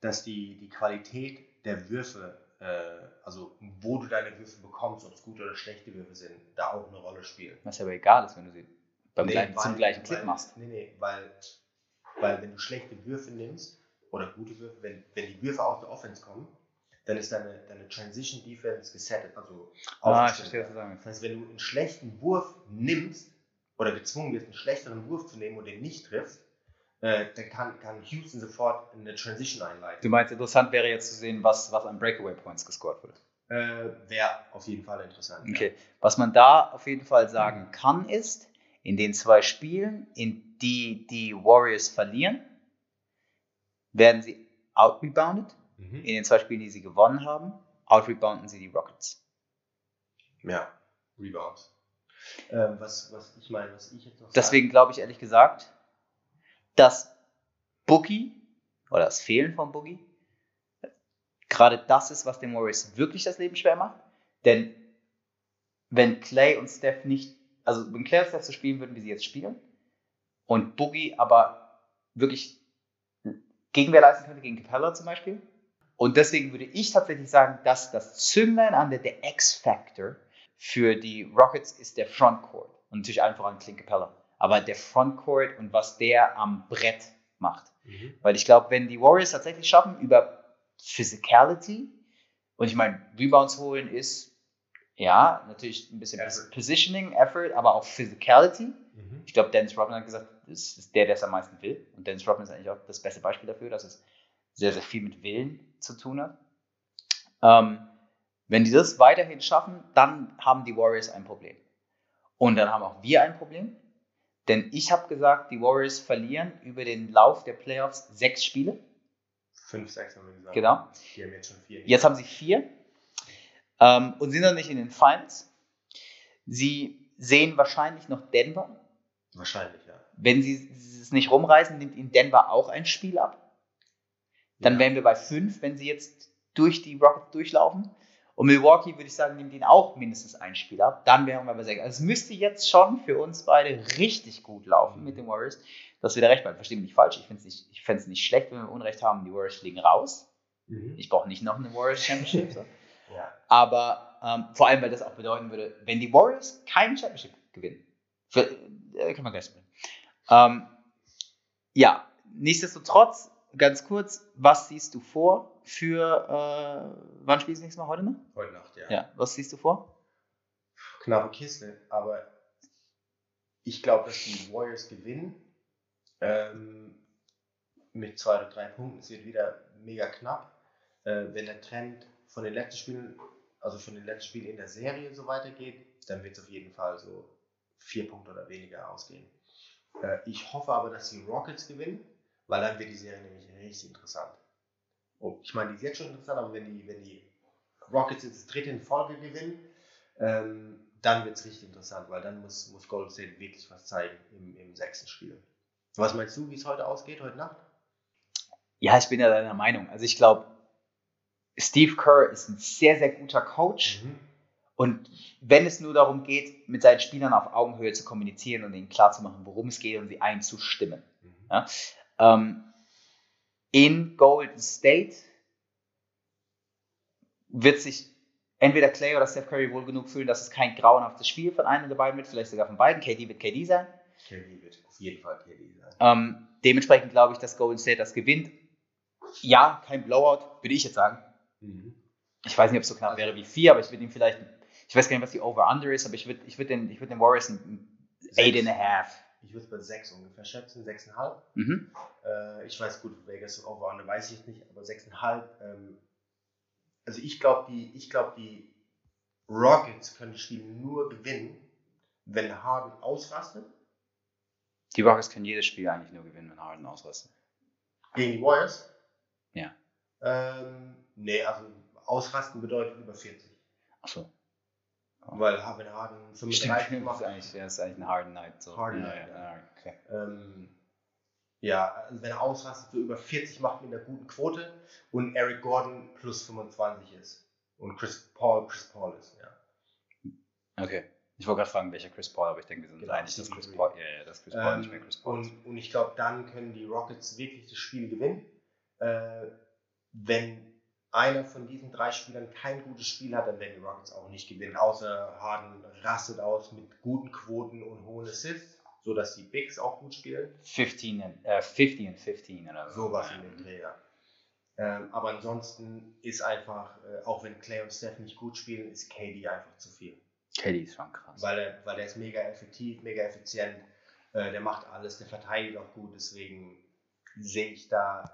dass die, die Qualität der Würfe, äh, also wo du deine Würfe bekommst, ob es gute oder schlechte Würfe sind, da auch eine Rolle spielt. Was aber egal ist, wenn du sie beim nee, gleichen, weil, zum gleichen Clip machst. Nee, nee, weil, weil wenn du schlechte Würfe nimmst oder gute Würfe, wenn, wenn die Würfe aus der Offense kommen, dann ist deine, deine Transition Defense gesettet, also ah, ich verstehe, was du sagen. Das heißt, wenn du einen schlechten Wurf nimmst oder gezwungen wirst, einen schlechteren Wurf zu nehmen und den nicht triffst, äh, dann kann, kann Houston sofort eine Transition einleiten. Du meinst, interessant wäre jetzt zu sehen, was, was an Breakaway Points gescored wird. Äh, wäre auf jeden Fall interessant. Okay. Ja. Was man da auf jeden Fall sagen kann, ist, in den zwei Spielen, in die die Warriors verlieren, werden sie outrebounded Mhm. In den zwei Spielen, die sie gewonnen haben, outrebounden sie die Rockets. Ja, Rebounds. Ähm, was, was ich meine, was ich jetzt noch Deswegen glaube ich ehrlich gesagt, dass Boogie oder das Fehlen von Boogie gerade das ist, was den Warriors wirklich das Leben schwer macht. Denn wenn Clay und Steph nicht, also wenn Clay und Steph so spielen würden, wie sie jetzt spielen, und Boogie aber wirklich Gegenwehr leisten könnte gegen Capella zum Beispiel, und deswegen würde ich tatsächlich sagen, dass das Zünglein an der, der X-Factor für die Rockets ist der Frontcourt. Und natürlich einfach an Clint Capella. Aber der Frontcourt und was der am Brett macht. Mhm. Weil ich glaube, wenn die Warriors tatsächlich schaffen, über Physicality, und ich meine, Rebounds holen ist, ja, natürlich ein bisschen Effort. Positioning, Effort, aber auch Physicality. Mhm. Ich glaube, Dennis Rodman hat gesagt, das ist der, der es am meisten will. Und Dennis Rodman ist eigentlich auch das beste Beispiel dafür, dass es sehr, sehr viel mit Willen zu tun hat. Ähm, wenn die das weiterhin schaffen, dann haben die Warriors ein Problem. Und dann haben auch wir ein Problem. Denn ich habe gesagt, die Warriors verlieren über den Lauf der Playoffs sechs Spiele. Fünf, sechs haben wir gesagt. Genau. Die haben jetzt schon vier. Jetzt haben sie vier ähm, und sind noch nicht in den Finals. Sie sehen wahrscheinlich noch Denver. Wahrscheinlich, ja. Wenn sie es nicht rumreißen, nimmt ihnen Denver auch ein Spiel ab. Dann ja. wären wir bei fünf, wenn sie jetzt durch die Rockets durchlaufen. Und Milwaukee, würde ich sagen, nimmt ihnen auch mindestens ein Spiel ab. Dann wären wir bei sechs. Also es müsste jetzt schon für uns beide richtig gut laufen mit den Warriors, dass wir da recht bleiben. Verstehe mich nicht falsch. Ich finde es nicht, nicht schlecht, wenn wir Unrecht haben, die Warriors fliegen raus. Mhm. Ich brauche nicht noch eine Warriors Championship. So. <laughs> ja. Aber ähm, vor allem, weil das auch bedeuten würde, wenn die Warriors kein Championship gewinnen, für, äh, kann man gleich sagen. Ähm, ja, nichtsdestotrotz ganz kurz, was siehst du vor für, äh, wann spielst du nächstes Mal? Heute noch? Heute Nacht, ja. Ja, was siehst du vor? Knappe Kiste, aber ich glaube, dass die Warriors gewinnen. Ähm, mit zwei oder drei Punkten. Es wird wieder mega knapp. Äh, wenn der Trend von den letzten Spielen, also von den letzten Spielen in der Serie so weitergeht, dann wird es auf jeden Fall so vier Punkte oder weniger ausgehen. Äh, ich hoffe aber, dass die Rockets gewinnen weil dann wird die Serie nämlich richtig interessant. Oh, ich meine, die ist jetzt schon interessant, aber wenn die, wenn die Rockets jetzt das dritte in Folge gewinnen, ähm, dann wird es richtig interessant, weil dann muss, muss Golden State wirklich was zeigen im, im sechsten Spiel. Was meinst du, wie es heute ausgeht, heute Nacht? Ja, ich bin ja deiner Meinung. Also ich glaube, Steve Kerr ist ein sehr, sehr guter Coach. Mhm. Und wenn es nur darum geht, mit seinen Spielern auf Augenhöhe zu kommunizieren und ihnen klarzumachen, worum es geht und sie einzustimmen. Mhm. Ja? Ähm, in Golden State wird sich entweder Clay oder Steph Curry wohl genug fühlen, dass es kein grauenhaftes Spiel von einem der beiden wird, vielleicht sogar von beiden. KD wird KD sein. KD wird auf jeden Fall KD sein. Ähm, dementsprechend glaube ich, dass Golden State das gewinnt. Ja, kein Blowout, würde ich jetzt sagen. Mhm. Ich weiß nicht, ob es so knapp wäre wie vier, aber ich würde ihm vielleicht, ich weiß gar nicht, was die Over-Under ist, aber ich würde ich würd den, ich würd den Warriors ein Sechs. 8,5. Ich würde es bei 6 ungefähr schätzen, 6,5. Mhm. Äh, ich weiß gut, Vegas over under weiß ich nicht, aber 6,5. Ähm, also ich glaube, die, ich glaub, die Rockets können das Spiel nur gewinnen, wenn Harden ausrastet. Die Rockets können jedes Spiel eigentlich nur gewinnen, wenn Harden ausrastet. Gegen die Warriors? Ja. Ähm, nee, also ausrasten bedeutet über 40. Achso. Weil wenn Harden 35 Stimmt, das macht, ist eigentlich, das ist eigentlich ein Harden Night. So. Harden ja, Night, ja, ja, okay. ähm, ja, also wenn er ausrastet, so über 40 macht mit einer guten Quote und Eric Gordon plus 25 ist und Chris Paul Chris Paul ist, ja. okay. Ich wollte gerade fragen, welcher Chris Paul, aber ich denke, wir sind Genau, dass Stephen Chris. Paul, ja, ja, dass Chris Paul nicht mehr Ähm, Chris Paul ist. und, und ich glaube, dann können die Rockets wirklich das Spiel gewinnen. Äh, wenn einer von diesen drei Spielern kein gutes Spiel hat, dann werden die Rockets auch nicht gewinnen. Außer Harden rastet aus mit guten Quoten und hohen Assists, sodass die Bigs auch gut spielen. 15 and, äh, 50 and 15 oder so. Sowas in dem Dreh, ja. Ähm, aber ansonsten ist einfach, äh, auch wenn Clay und Steph nicht gut spielen, ist KD einfach zu viel. Kelly ist schon krass. Weil er, weil er ist mega effektiv, mega effizient, äh, der macht alles, der verteidigt auch gut, deswegen sehe ich da,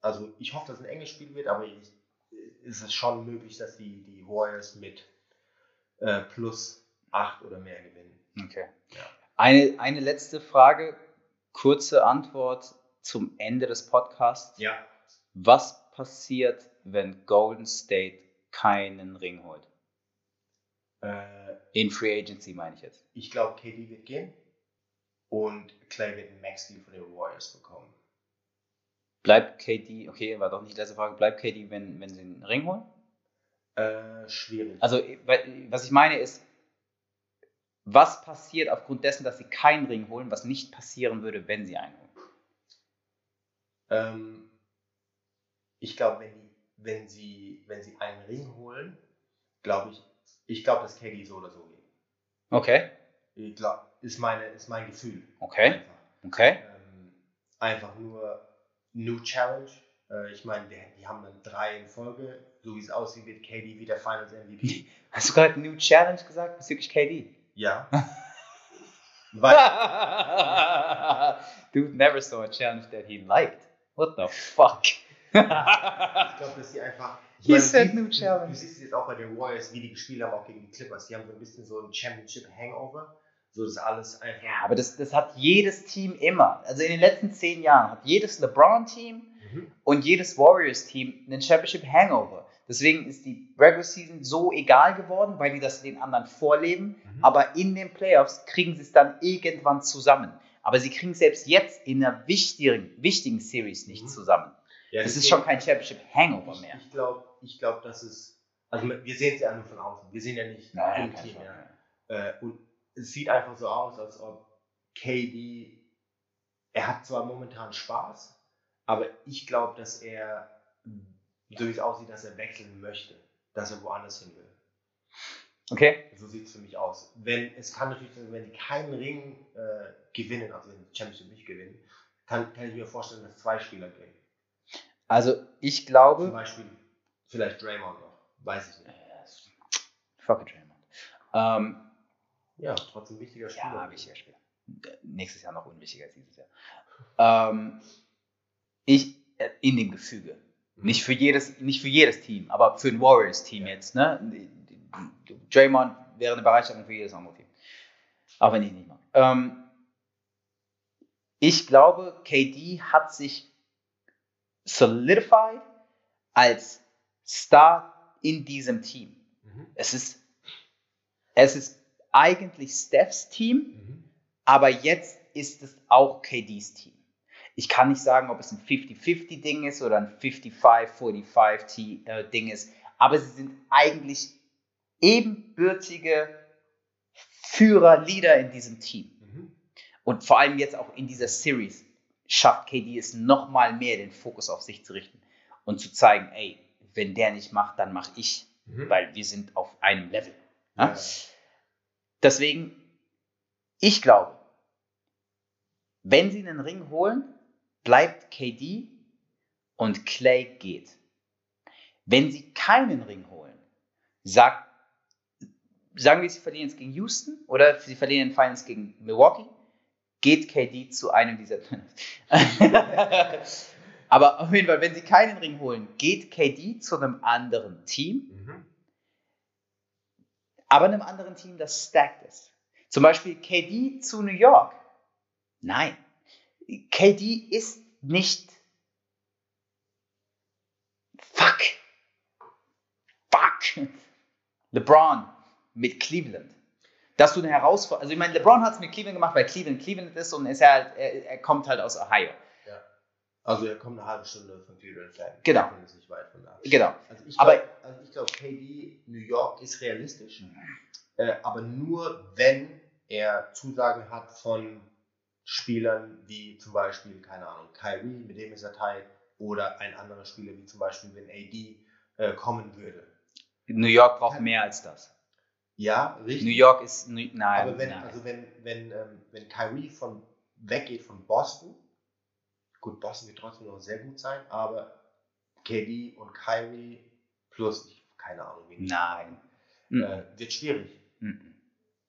also ich hoffe, dass es ein enges Spiel wird, aber ich, ist es schon möglich, dass die, die Warriors mit äh, plus 8 oder mehr gewinnen. Okay. Ja. Eine, eine letzte Frage, kurze Antwort zum Ende des Podcasts. Ja. Was passiert, wenn Golden State keinen Ring holt? Äh, In Free Agency meine ich jetzt. ich glaube, KD wird gehen und Clay wird einen Max-Deal von den Warriors bekommen. Bleibt KD, okay, war doch nicht die letzte Frage, bleibt KD, wenn, wenn sie einen Ring holen? Äh, schwierig. Also, was ich meine ist, was passiert aufgrund dessen, dass sie keinen Ring holen, was nicht passieren würde, wenn sie einen holen? Ähm, ich glaube, wenn, die- wenn, sie, wenn sie einen Ring holen, glaube ich, ich glaube, dass KD so oder so geht. Okay, Ich glaube, ist, meine, ist mein Gefühl. okay, Einfach, okay. ähm, einfach nur New Challenge. Äh, ich meine, die, die haben dann drei in Folge. So wie es aussieht, wird KD wieder Finals MVP. <laughs> Hast du gerade New Challenge gesagt bezüglich KD? ja. <laughs> Weil, <laughs> Dude never saw a challenge that he liked. What the fuck? ich glaube, dass die einfach. He meine, said du- new challenge. Du siehst es jetzt auch bei den Warriors, wie die gespielt haben, auch gegen die Clippers. Die haben so ein bisschen so ein Championship-Hangover. So ist alles einfach. Ja, aber das, das hat jedes Team immer. Also in den letzten zehn Jahren hat jedes LeBron-Team Mhm. und jedes Warriors-Team einen Championship Hangover. Deswegen ist die Regular Season so egal geworden, weil die das den anderen vorleben. Mhm. Aber in den Playoffs kriegen sie es dann irgendwann zusammen. Aber sie kriegen selbst jetzt in einer wichtigen, wichtigen Series nicht Mhm. zusammen. Ja, Das ist schon kein Championship Hangover Ich, mehr. ich glaube, ich glaub, dass es. Also wir sehen es ja nur von außen. Wir sehen ja nicht im kein Team. Ja. Äh, und es sieht einfach so aus, als ob KD. Er hat zwar momentan Spaß, aber ich glaube, dass er, so wie es aussieht, dass er wechseln möchte. Dass er woanders hin will. Okay. So sieht es für mich aus. Wenn, es kann natürlich sein, wenn die keinen Ring äh, gewinnen, also wenn die Championship nicht gewinnen, kann, kann ich mir vorstellen, dass zwei Spieler gehen. Also ich Zum glaube. Beispiel vielleicht Draymond noch. Weiß ich nicht. Fuck it, Draymond. Ähm, Ja, trotzdem wichtiger Spieler. Ja, wichtiger Spieler. Nächstes Jahr noch unwichtiger als dieses Jahr. Ähm, ich, äh, in dem Gefüge. Mhm. Nicht für jedes, nicht für jedes Team, aber für ein Warriors-Team jetzt. Ne? Draymond wäre eine Bereicherung für jedes andere Team. Auch wenn ich nicht mag. Ähm, ich glaube, KD hat sich solidified als Star in diesem Team. Mhm. Es ist, es ist eigentlich Stephs Team, Mhm. aber jetzt ist es auch KDs Team. Ich kann nicht sagen, ob es ein 50-50-Ding ist oder ein 55-45-Ding ist, aber sie sind eigentlich ebenbürtige Führer, Leader in diesem Team. Mhm. Und vor allem jetzt auch in dieser Series schafft KD es nochmal mehr, den Fokus auf sich zu richten und zu zeigen, ey, wenn der nicht macht, dann mache ich, mhm. weil wir sind auf einem Level. Ja? Ja. Deswegen, ich glaube, wenn sie einen Ring holen, bleibt KD und Clay geht. Wenn sie keinen Ring holen, sagt, sagen wir, sie verlieren jetzt gegen Houston oder sie verlieren in Finals gegen Milwaukee, geht KD zu einem dieser. <laughs> Aber auf jeden Fall, wenn sie keinen Ring holen, geht KD zu einem anderen Team, mhm. Aber einem anderen Team, das stacked ist. Zum Beispiel KD zu New York. Nein, KD ist nicht. Fuck. Fuck. LeBron mit Cleveland. Dass du eine Herausforderung. Also, ich meine, LeBron hat es mit Cleveland gemacht, weil Cleveland Cleveland ist und ist halt, er, er kommt halt aus Ohio. Ja. Also, er kommt eine halbe Stunde von Cleveland. Genau. Ist nicht weit von da. Genau. Also, ich glaube, also glaub, KD, New York ist realistisch. Äh, aber nur, wenn er Zusagen hat von Spielern wie zum Beispiel, keine Ahnung, Kyrie, mit dem ist er Teil, oder ein anderer Spieler wie zum Beispiel, wenn AD äh, kommen würde. New York braucht mehr als das. Ja, richtig. New York ist, nein. Aber wenn, nein. also wenn, wenn, ähm, wenn Kyrie von, weggeht von Boston, gut, Boston wird trotzdem noch sehr gut sein, aber KD und Kyrie plus, ich, keine Ahnung, wie Nein. Äh, wird schwierig.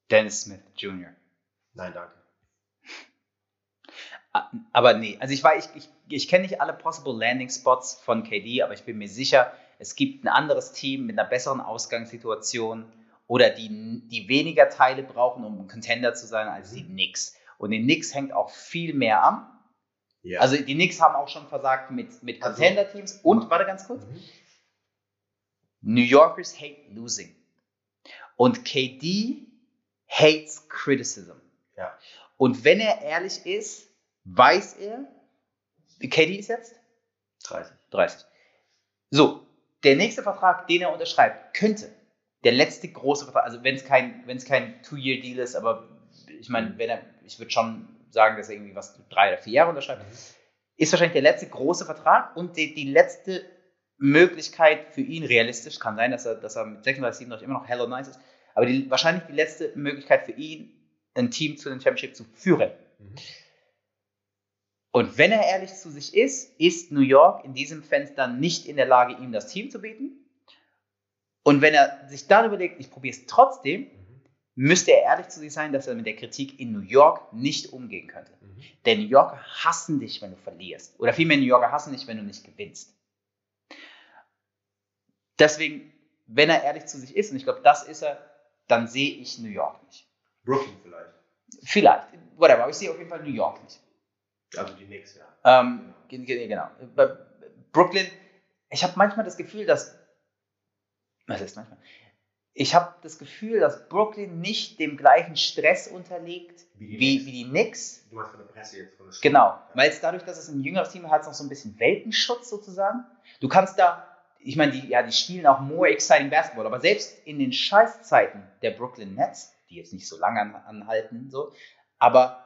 Dennis Smith Jr. Nein, danke. Aber nee, also ich war, ich, ich, ich kenne nicht alle Possible Landing Spots von KD, aber ich bin mir sicher, es gibt ein anderes Team mit einer besseren Ausgangssituation oder die, die weniger Teile brauchen, um ein Contender zu sein, als die Knicks. Und den Knicks hängt auch viel mehr an. Ja. Also die Knicks haben auch schon versagt mit, mit also Contender-Teams. Und, warte ganz kurz, mhm. New Yorkers hate losing. Und KD hates criticism. Ja. Und wenn er ehrlich ist, weiß er, KD ist jetzt? 30. 30. So, der nächste Vertrag, den er unterschreibt, könnte der letzte große Vertrag, also wenn es kein, wenn es kein Two-Year-Deal ist, aber ich meine, wenn er, ich würde schon sagen, dass er irgendwie was drei oder vier Jahre unterschreibt, mhm. ist wahrscheinlich der letzte große Vertrag und die, die letzte Möglichkeit für ihn realistisch, kann sein, dass er, dass er mit 36, 37 immer noch hello nice ist, aber die, wahrscheinlich die letzte Möglichkeit für ihn, ein Team zu den Championship zu führen. Mhm. Und wenn er ehrlich zu sich ist, ist New York in diesem Fenster nicht in der Lage, ihm das Team zu bieten. Und wenn er sich dann überlegt, ich probiere es trotzdem, mhm. müsste er ehrlich zu sich sein, dass er mit der Kritik in New York nicht umgehen könnte. Mhm. Denn New Yorker hassen dich, wenn du verlierst. Oder vielmehr New Yorker hassen dich, wenn du nicht gewinnst. Deswegen, wenn er ehrlich zu sich ist, und ich glaube, das ist er, dann sehe ich New York nicht. Brooklyn vielleicht. Vielleicht, whatever, aber ich sehe auf jeden Fall New York nicht. Also die Knicks, ja. Ähm, genau. Bei Brooklyn, ich habe manchmal das Gefühl, dass. Was ist manchmal? Ich habe das Gefühl, dass Brooklyn nicht dem gleichen Stress unterliegt wie die, wie, wie die Knicks. Du meinst von der Presse jetzt. Von der genau, ja. weil es dadurch, dass es ein jüngeres Team hat, noch so ein bisschen Weltenschutz sozusagen. Du kannst da, ich meine, die, ja, die spielen auch more exciting Basketball, aber selbst in den Scheißzeiten der Brooklyn Nets, die jetzt nicht so lange anhalten, so, aber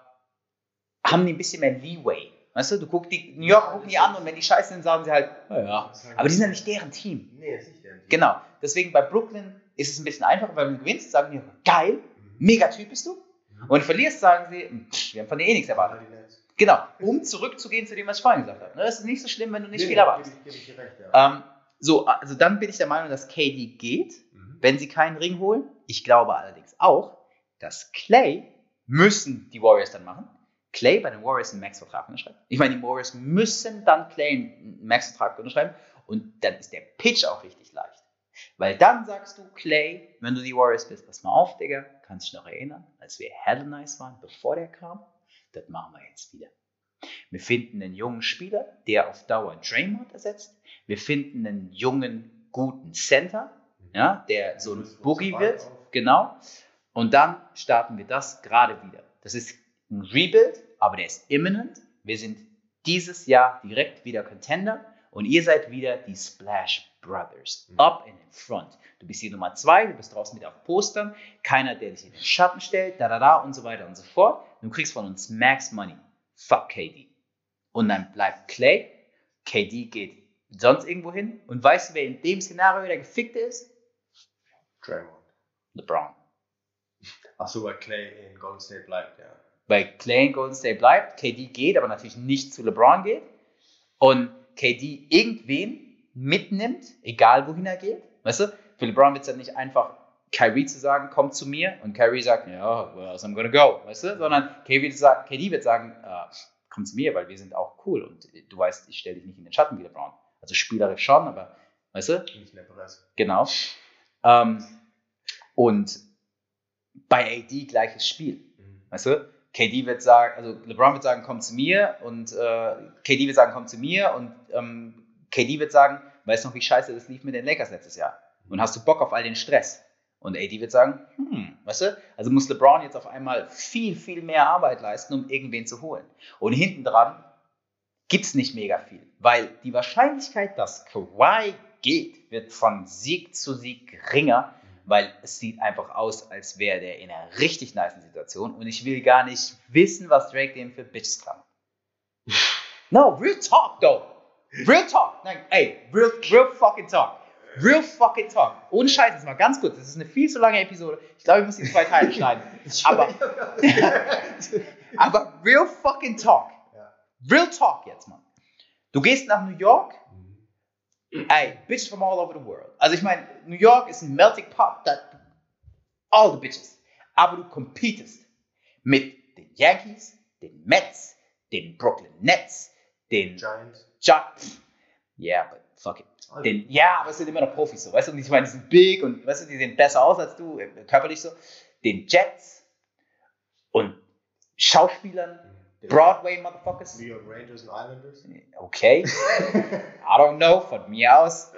haben die ein bisschen mehr Leeway. Weißt du, du guckst die, New York gucken die an und wenn die scheiße sind, sagen sie halt, naja. Aber die sind ja nicht deren Team. Nee, ist nicht deren Team. Genau. Deswegen bei Brooklyn ist es ein bisschen einfacher, weil wenn du gewinnst, sagen die, geil, mega Typ bist du. Mhm. Und wenn du verlierst, sagen sie, pff, wir haben von dir eh nichts erwartet. Genau, um zurückzugehen zu dem, was ich vorhin gesagt habe. Das ist nicht so schlimm, wenn du nicht nee, viel erwartest. Ähm, so, also dann bin ich der Meinung, dass KD geht, mhm. wenn sie keinen Ring holen. Ich glaube allerdings auch, dass Clay müssen die Warriors dann machen Clay bei den Warriors einen Max-Vertrag unterschreibt. Ich meine, die Warriors müssen dann Clay einen Max-Vertrag unterschreiben und dann ist der Pitch auch richtig leicht. Weil dann sagst du, Clay, wenn du die Warriors bist, pass mal auf, Digga, kannst dich noch erinnern, als wir hell nice waren, bevor der kam? Das machen wir jetzt wieder. Wir finden einen jungen Spieler, der auf Dauer Draymond ersetzt. Wir finden einen jungen, guten Center, ja, der so ein Boogie wird. Genau. Und dann starten wir das gerade wieder. Das ist ein Rebuild, aber der ist imminent. Wir sind dieses Jahr direkt wieder Contender und ihr seid wieder die Splash Brothers. Mhm. Up in front. Du bist die Nummer zwei, du bist draußen mit auf Postern, keiner, der dich in den Schatten stellt, da, da, da und so weiter und so fort. Du kriegst von uns Max Money. Fuck KD. Und dann bleibt Clay. KD geht sonst irgendwo hin. Und weißt du, wer in dem Szenario der Gefickte ist? Draymond. LeBron. Achso, weil Clay in Golden State bleibt, ja. Weil Clay in Golden State bleibt, KD geht, aber natürlich nicht zu LeBron geht. Und KD irgendwen mitnimmt, egal wohin er geht. Weißt du, für LeBron wird es dann nicht einfach Kyrie zu sagen, komm zu mir und Kyrie sagt, ja, where else I'm gonna go, weißt du, sondern KD wird sagen, KD wird sagen äh, komm zu mir, weil wir sind auch cool und du weißt, ich stelle dich nicht in den Schatten wie LeBron. Also spielerisch schon, aber weißt du, Nicht der Presse. genau. Ähm, und bei AD gleiches Spiel. Mhm. Weißt du? KD wird sagen, also LeBron wird sagen, komm zu mir und äh, KD wird sagen, komm zu mir und ähm, KD wird sagen, weißt du noch, wie scheiße das lief mit den Lakers letztes Jahr? Und hast du Bock auf all den Stress? Und AD wird sagen, hm, weißt du? Also muss LeBron jetzt auf einmal viel, viel mehr Arbeit leisten, um irgendwen zu holen. Und hinten dran gibt es nicht mega viel, weil die Wahrscheinlichkeit, dass Kawhi geht, wird von Sieg zu Sieg geringer, weil es sieht einfach aus, als wäre der in einer richtig nice Situation und ich will gar nicht wissen, was Drake dem für Bitches kann. <laughs> No, real talk though. Real talk. Nein, ey, real, real fucking talk. Real fucking talk. Ohne Scheiß, jetzt mal ganz kurz. Das ist eine viel zu lange Episode. Ich glaube, ich muss die zwei Teile <laughs> schneiden. Aber, <laughs> aber real fucking talk. Real talk jetzt, Mann. Du gehst nach New York, Mhm. ey, bitches from all over the world. Also ich meine, New York ist ein melting pot, that, all the bitches. Aber du competest mit den Yankees, den Mets, den Brooklyn Nets, den Giants. Giants. Yeah, but fuck it. Den, ja, aber es sind immer noch Profis so, weißt du? Und ich meine, die sind big und weißt du, die sehen besser aus als du, äh, körperlich so. Den Jets und Schauspielern, Mhm. Broadway Motherfuckers. New York Rangers und Islanders. Okay, I don't know, von mir aus.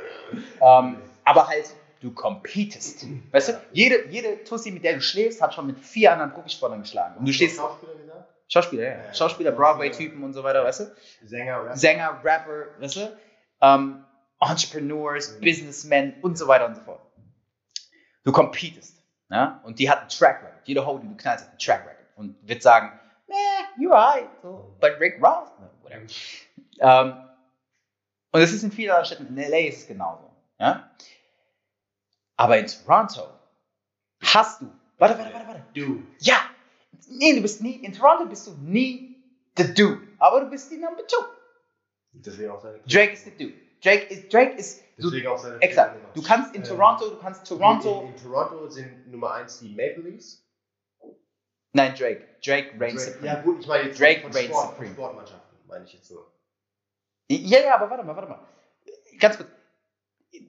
Ähm, aber halt, du competest. Weißt du, jede, jede Tussi, mit der du schläfst, hat schon mit vier anderen Profisportlern geschlagen. Und du stehst. Schauspieler gesagt? Schauspieler, ja. Ja. Schauspieler, Broadway-Typen und so weiter, weißt du? Sänger, Rapper. Sänger, Rapper, weißt du? Ähm, Entrepreneurs, Mhm. Businessmen und so weiter und so fort. Du competest. Ja? Und die hat einen Track Record. Jeder Ho, den du knallst, hat einen Track Record. Und wird sagen, meh, you're right. So, but Rick Ross, no, whatever. <laughs> Ähm, und das ist in vielen anderen Städten. In LA ist es genauso. Ja? Aber in Toronto hast du. Warte, warte, warte, warte. Du. Ja! Nee, du bist nie. In Toronto bist du nie the dude. Aber du bist die Number Two. Deswegen auch seine Drake ist the dude. Drake ist. Drake ist. Du, Deswegen auch seine exakt. Du kannst in Toronto, du kannst Toronto. In, in Toronto sind Nummer 1 die Maple Leafs. Nein, Drake. Drake reigns Drake, supreme. ja gut, ich meine jetzt Drake von, Sport, von supreme. Sportmannschaften, meine ich jetzt so. Ja, ja, aber warte mal, warte mal. Ganz kurz.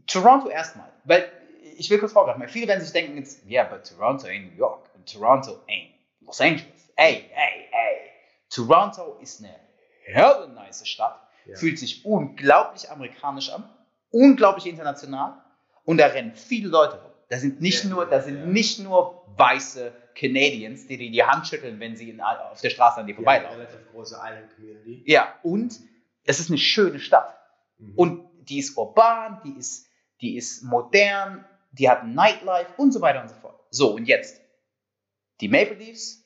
Toronto erstmal. Weil ich will kurz vorgreifen, weil viele werden sich denken jetzt, ja, yeah, but Toronto ain't New York und Toronto ain't Los Angeles. Ey, ey, ey. Toronto ist eine helle nice Stadt, Ja. fühlt sich unglaublich amerikanisch an, unglaublich international und da rennen viele Leute rum. Da sind nicht Sehr nur, da sind ja. nicht nur weiße Canadians, die dir die Hand schütteln, wenn sie in, auf der Straße an dir vorbeilaufen. eine relativ große Island Community. Ja, und es ist eine schöne Stadt. Mhm. Und die ist urban, die ist, die ist modern, die hat Nightlife und so weiter und so fort. So, und jetzt. Die Maple Leafs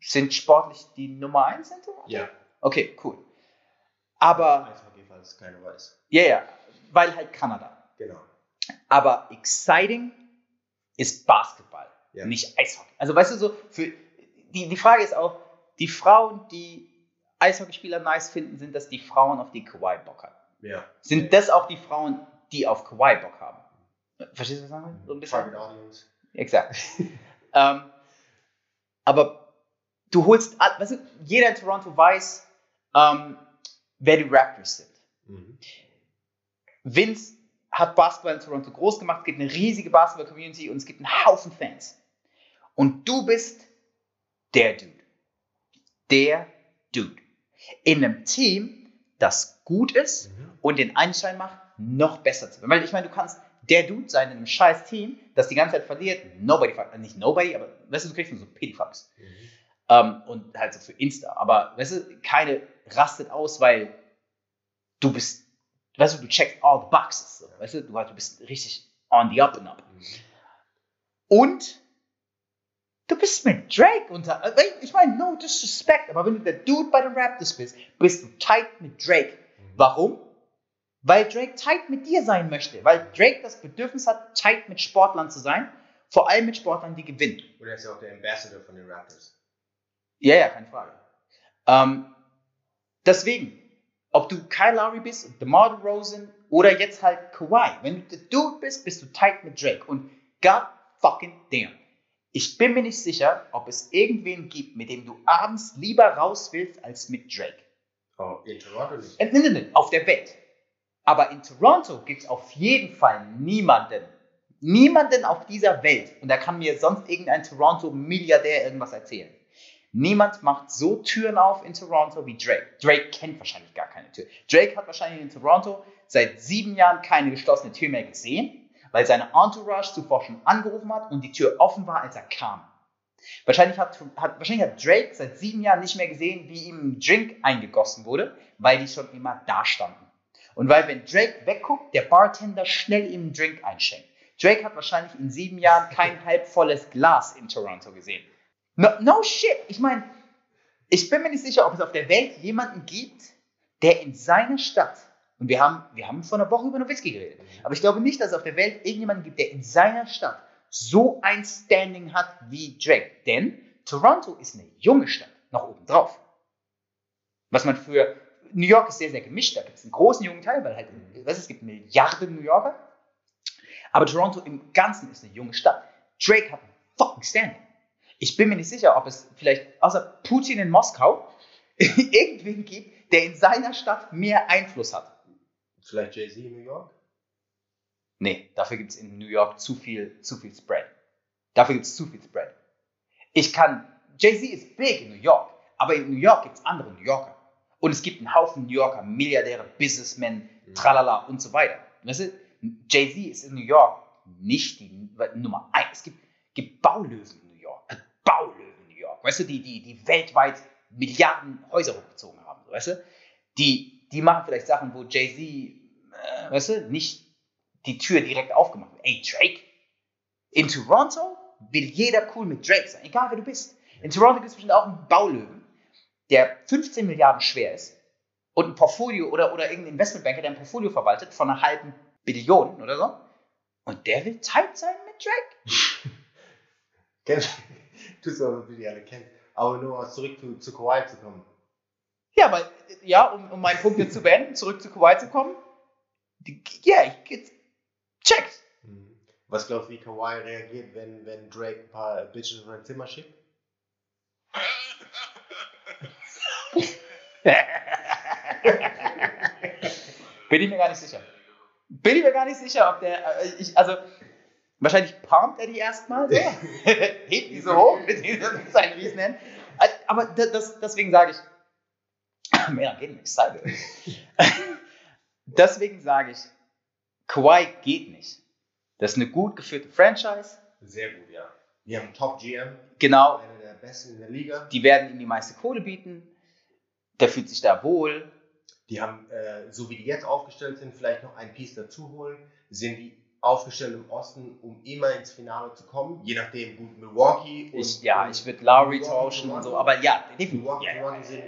sind sportlich die Nummer 1 in Toronto? ja. Okay, cool. Aber, Eishockey, falls keiner weiß. ja, ja, weil halt Kanada. Genau. Aber exciting ist Basketball, Ja. nicht Eishockey. Also, weißt du, so, für, die, die Frage ist auch, die Frauen, die Eishockeyspieler nice finden, sind das die Frauen, auf die Kawhi Bock hat. Ja. Sind das auch die Frauen, die auf Kawhi Bock haben? Verstehst du, was ich sagen will? So ein bisschen? Target Audience. Exakt. <laughs> ähm, aber du holst, weißt du, jeder in Toronto weiß, ähm, wer die Raptors sind. Mhm. Vince hat Basketball in Toronto groß gemacht, es gibt eine riesige Basketball-Community und es gibt einen Haufen Fans. Und du bist der Dude. Der Dude. In einem Team, das gut ist Mhm. und den Anschein macht, noch besser zu werden. Weil ich meine, du kannst der Dude sein in einem scheiß Team, das die ganze Zeit verliert. Nobody, nicht nobody, aber weißt du, du kriegst nur so Pity Fucks. Mhm. Ähm, und halt so für Insta. Aber weißt du, keine rastet aus, weil du bist, weißt du, du checkst all the boxes. So, weißt du, du, du bist richtig on the up and up. Mhm. Und du bist mit Drake unter. äh, Ich meine, no disrespect, aber wenn du der Dude bei den Raptors bist, bist du tight mit Drake. Mhm. Warum? Weil Drake tight mit dir sein möchte. Weil Drake das Bedürfnis hat, tight mit Sportlern zu sein. Vor allem mit Sportlern, die gewinnen. Und er ist ja auch der Ambassador von den Raptors. Ja, ja, keine Frage. Ähm, deswegen, ob du Kyle Lowry bist, DeMar DeRozan oder jetzt halt Kawhi, wenn du der Dude bist, bist du tight mit Drake. Und God fucking damn. Ich bin mir nicht sicher, ob es irgendwen gibt, mit dem du abends lieber raus willst, als mit Drake. Oh, in Toronto nicht. Äh, nein, nein, nein, auf der Welt. Aber in Toronto gibt es auf jeden Fall niemanden, niemanden auf dieser Welt, und da kann mir sonst irgendein Toronto-Milliardär irgendwas erzählen. Niemand macht so Türen auf in Toronto wie Drake. Drake kennt wahrscheinlich gar keine Tür. Drake hat wahrscheinlich in Toronto seit sieben Jahren keine geschlossene Tür mehr gesehen, weil seine Entourage zuvor schon angerufen hat und die Tür offen war, als er kam. Wahrscheinlich hat, hat, wahrscheinlich hat Drake seit sieben Jahren nicht mehr gesehen, wie ihm ein Drink eingegossen wurde, weil die schon immer da standen. Und weil, wenn Drake wegguckt, der Bartender schnell ihm einen Drink einschenkt. Drake hat wahrscheinlich in sieben Jahren kein <laughs> halbvolles Glas in Toronto gesehen. No, no shit. Ich meine, ich bin mir nicht sicher, ob es auf der Welt jemanden gibt, der in seiner Stadt, und wir haben, wir haben vor einer Woche über Nowitzki geredet, aber ich glaube nicht, dass es auf der Welt irgendjemanden gibt, der in seiner Stadt so ein Standing hat wie Drake. Denn Toronto ist eine junge Stadt, noch obendrauf. Was man für New York ist sehr, sehr gemischt. Da gibt es einen großen jungen Teil, weil halt, du, es gibt Milliarden New Yorker. Aber Toronto im Ganzen ist eine junge Stadt. Drake hat ein fucking Standing. Ich bin mir nicht sicher, ob es vielleicht außer Putin in Moskau <laughs> irgendwen gibt, der in seiner Stadt mehr Einfluss hat. Vielleicht Jay-Z in New York? Nee, dafür gibt es in New York zu viel, zu viel Spread. Dafür gibt es zu viel Spread. Ich kann, Jay-Z ist big in New York, aber in New York gibt es andere New Yorker. Und es gibt einen Haufen New Yorker, Milliardäre, Businessmen, Mhm. tralala und so weiter. Weißt du, Jay-Z ist in New York nicht die Nummer eins. Es gibt, gibt Baulöwen in New York. Baulöwen in New York. Weißt du, die, die, die weltweit Milliarden Häuser hochgezogen haben. Weißt du, die, die machen vielleicht Sachen, wo Jay-Z, äh, weißt du, nicht die Tür direkt aufgemacht wird. Ey, Drake, in Toronto will jeder cool mit Drake sein, egal wer du bist. In Toronto gibt es bestimmt auch einen Baulöwen, der 15 Milliarden schwer ist und ein Portfolio oder, oder irgendein Investmentbanker, der ein Portfolio verwaltet von einer halben Billion oder so. Und der will tight sein mit Drake. <laughs> Kennt, du so, wie die alle kennen. Aber nur zurück zu, zu Kawhi zu kommen. Ja, aber ja, um, um meinen Punkt jetzt zu beenden, zurück zu Kawhi zu kommen. Ja, ich check. Was glaubst du, wie Kawhi reagiert, wenn, wenn Drake ein paar Bitches in sein Zimmer schickt? Bin ich mir gar nicht sicher. Bin ich mir gar nicht sicher, ob der. äh, Ich, also, wahrscheinlich pumpt er die erstmal so. <laughs> Hebt die so hoch mit seinen Riesenhänden. Äh, Aber das, deswegen sage ich. Man, I'm excited. deswegen sage ich, Kawhi geht nicht. Das ist eine gut geführte Franchise. Sehr gut, ja. Die haben einen Top-GM, Genau, einer der besten in der Liga. die werden ihm die meiste Kohle bieten. Der fühlt sich da wohl. Die haben, äh, so wie die jetzt aufgestellt sind, vielleicht noch ein Piece dazu holen. Sind die aufgestellt im Osten, um immer ins Finale zu kommen? Je nachdem, gut, Milwaukee und. Ich, ja, und ich würde Lowry tauschen und so, aber ja, definitiv. Milwaukee, Ja, ja, sind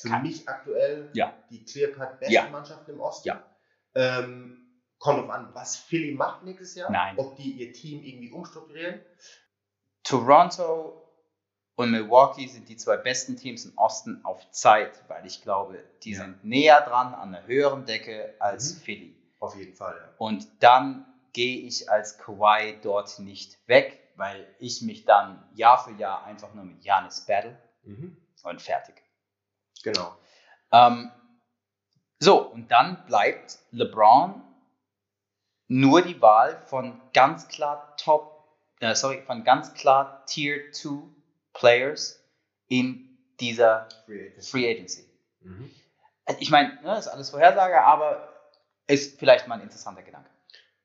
Für kann- mich aktuell Ja. die clear-cut beste Ja. Mannschaft im Osten. Ja. Ähm, kommt drauf an, was Philly macht nächstes Jahr. Nein. Ob die ihr Team irgendwie umstrukturieren. Toronto und Milwaukee sind die zwei besten Teams im Osten auf Zeit, weil ich glaube, die Ja. sind näher dran an einer höheren Decke als Mhm. Philly. Auf jeden Fall, ja. Und dann gehe ich als Kawhi dort nicht weg, weil ich mich dann Jahr für Jahr einfach nur mit Janis battle Mhm. und fertig. Genau. Ähm, so, und dann bleibt LeBron nur die Wahl von ganz klar Top, äh, sorry, von ganz klar Tier 2 Players in dieser Free Agency. Free Agency. Mhm. Also Ich meine, ne, ist alles Vorhersage, aber ist vielleicht mal ein interessanter Gedanke.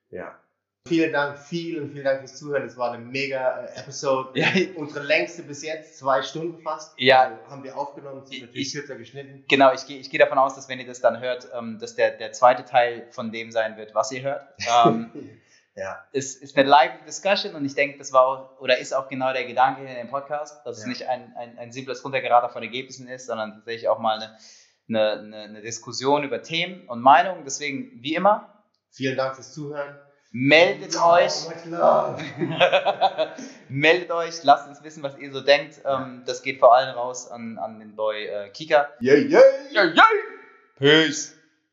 Ja. Vielen Dank, vielen, vielen Dank fürs Zuhören. Es war eine mega äh, Episode. Ja. Unsere längste bis jetzt, zwei Stunden fast. Ja. Also haben wir aufgenommen, sind natürlich Ich- kürzer geschnitten. Genau, ich gehe ich gehe davon aus, dass wenn ihr das dann hört, ähm, dass der, der zweite Teil von dem sein wird, was ihr hört. Ähm, <laughs> Ja. es ist eine lively Discussion und ich denke, das war auch, oder ist auch genau der Gedanke in dem Podcast, dass es Ja. nicht ein, ein, ein simples Runtergerater von Ergebnissen ist, sondern tatsächlich auch mal eine, eine, eine, eine Diskussion über Themen und Meinungen. Deswegen, wie immer, Vielen Dank fürs Zuhören. Meldet euch. <laughs> meldet euch, lasst uns wissen, was ihr so denkt. Ähm, das geht vor allem raus an, an den Boy äh, Kika. Yeah, yeah. Yeah, yeah. Peace.